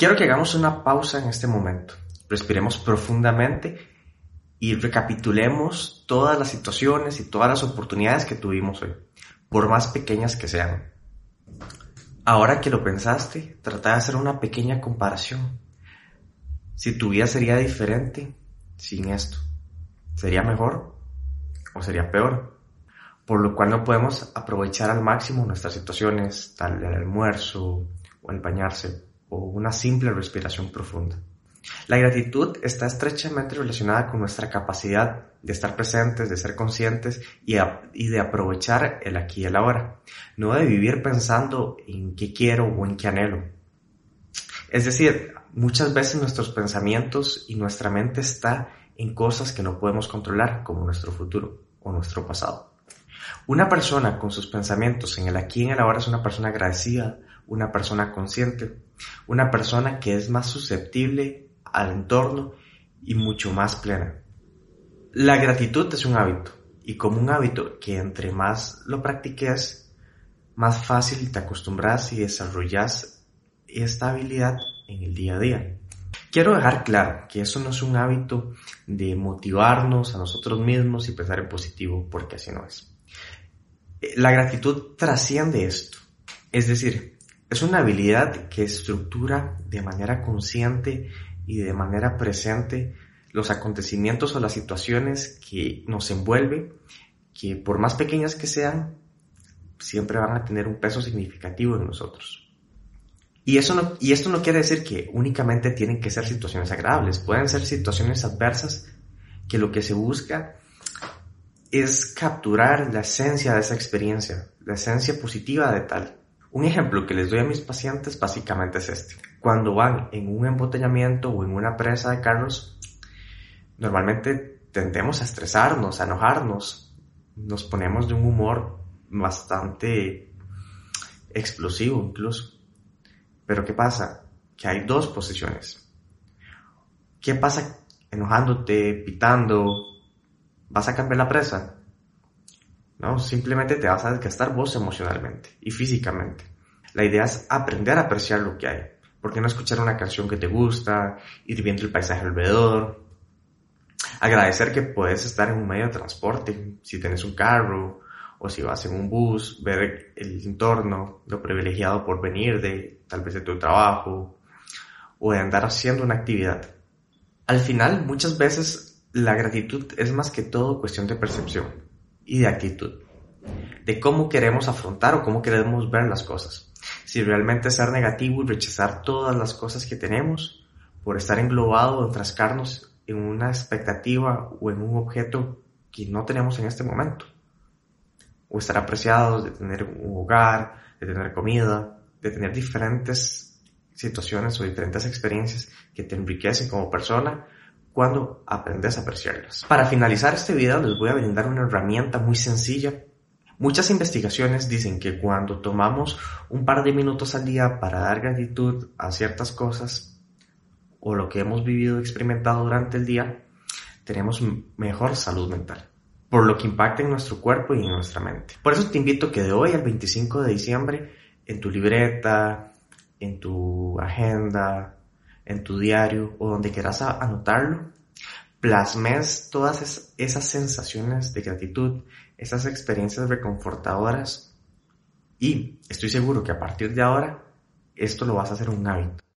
Quiero que hagamos una pausa en este momento. Respiremos profundamente y recapitulemos todas las situaciones y todas las oportunidades que tuvimos hoy, por más pequeñas que sean. Ahora que lo pensaste, trata de hacer una pequeña comparación. Si tu vida sería diferente sin esto, ¿sería mejor o sería peor? Por lo cual no podemos aprovechar al máximo nuestras situaciones, tal el almuerzo o el bañarse o una simple respiración profunda. La gratitud está estrechamente relacionada con nuestra capacidad de estar presentes, de ser conscientes y, de aprovechar el aquí y el ahora, no de vivir pensando en qué quiero o en qué anhelo. Es decir, muchas veces nuestros pensamientos y nuestra mente está en cosas que no podemos controlar, como nuestro futuro o nuestro pasado. Una persona con sus pensamientos en el aquí y en el ahora es una persona agradecida, una persona consciente, una persona que es más susceptible al entorno y mucho más plena. La gratitud es un hábito y como un hábito que entre más lo practiques, más fácil te acostumbras y desarrollas esta habilidad en el día a día. Quiero dejar claro que eso no es un hábito de motivarnos a nosotros mismos y pensar en positivo, porque así no es. La gratitud trasciende esto. Es decir, es una habilidad que estructura de manera consciente y de manera presente los acontecimientos o las situaciones que nos envuelven, que por más pequeñas que sean, siempre van a tener un peso significativo en nosotros. Y, eso no, y esto no quiere decir que únicamente tienen que ser situaciones agradables, pueden ser situaciones adversas que lo que se busca es capturar la esencia de esa experiencia, la esencia positiva de tal. Un ejemplo que les doy a mis pacientes básicamente es este. Cuando van en un embotellamiento o en una presa de carros, normalmente tendemos a estresarnos, a enojarnos, nos ponemos de un humor bastante explosivo incluso. Pero ¿qué pasa? Que hay dos posiciones. ¿Qué pasa enojándote, pitando? ¿Vas a cambiar la presa? ¿No? Simplemente te vas a desgastar vos emocionalmente y físicamente. La idea es aprender a apreciar lo que hay. ¿Por qué no escuchar una canción que te gusta, ir viendo el paisaje alrededor? Agradecer que puedes estar en un medio de transporte, si tienes un carro o si vas en un bus, ver el entorno, lo privilegiado por venir de tal vez de tu trabajo o de andar haciendo una actividad. Al final, muchas veces la gratitud es más que todo cuestión de percepción y de actitud, de cómo queremos afrontar o cómo queremos ver las cosas. Si realmente ser negativo y rechazar todas las cosas que tenemos por estar englobado o enfrascarnos en una expectativa o en un objeto que no tenemos en este momento. O estar apreciados de tener un hogar, de tener comida, de tener diferentes situaciones o diferentes experiencias que te enriquecen como persona cuando aprendes a apreciarlas. Para finalizar este video les voy a brindar una herramienta muy sencilla. Muchas investigaciones dicen que cuando tomamos un par de minutos al día para dar gratitud a ciertas cosas o lo que hemos vivido o experimentado durante el día, tenemos mejor salud mental, por lo que impacta en nuestro cuerpo y en nuestra mente. Por eso te invito que de hoy al 25 de diciembre, en tu libreta, en tu agenda, en tu diario o donde quieras anotarlo, plasmes todas esas sensaciones de gratitud, esas experiencias reconfortadoras y estoy seguro que a partir de ahora esto lo vas a hacer un hábito.